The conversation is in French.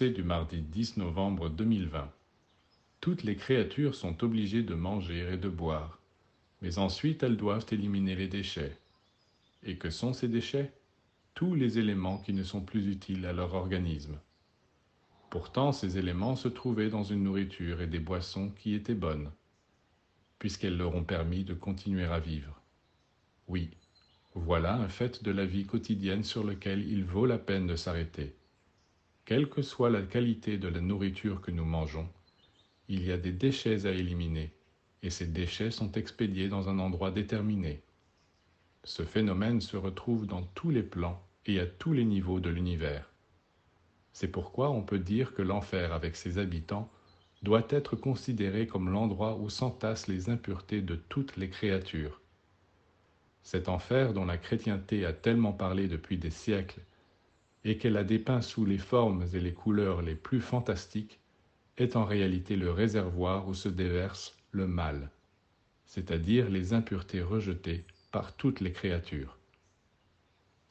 Du mardi 10 novembre 2020 Toutes les créatures sont obligées de manger et de boire, mais ensuite elles doivent éliminer les déchets. Et que sont ces déchets? Tous les éléments qui ne sont plus utiles à leur organisme. Pourtant ces éléments se trouvaient dans une nourriture et des boissons qui étaient bonnes, puisqu'elles leur ont permis de continuer à vivre. Oui, voilà un fait de la vie quotidienne sur lequel il vaut la peine de s'arrêter. Quelle que soit la qualité de la nourriture que nous mangeons, il y a des déchets à éliminer, et ces déchets sont expédiés dans un endroit déterminé. Ce phénomène se retrouve dans tous les plans et à tous les niveaux de l'univers. C'est pourquoi on peut dire que l'enfer avec ses habitants doit être considéré comme l'endroit où s'entassent les impuretés de toutes les créatures. Cet enfer dont la chrétienté a tellement parlé depuis des siècles et qu'elle a dépeint sous les formes et les couleurs les plus fantastiques, est en réalité le réservoir où se déverse le mal, c'est-à-dire les impuretés rejetées par toutes les créatures.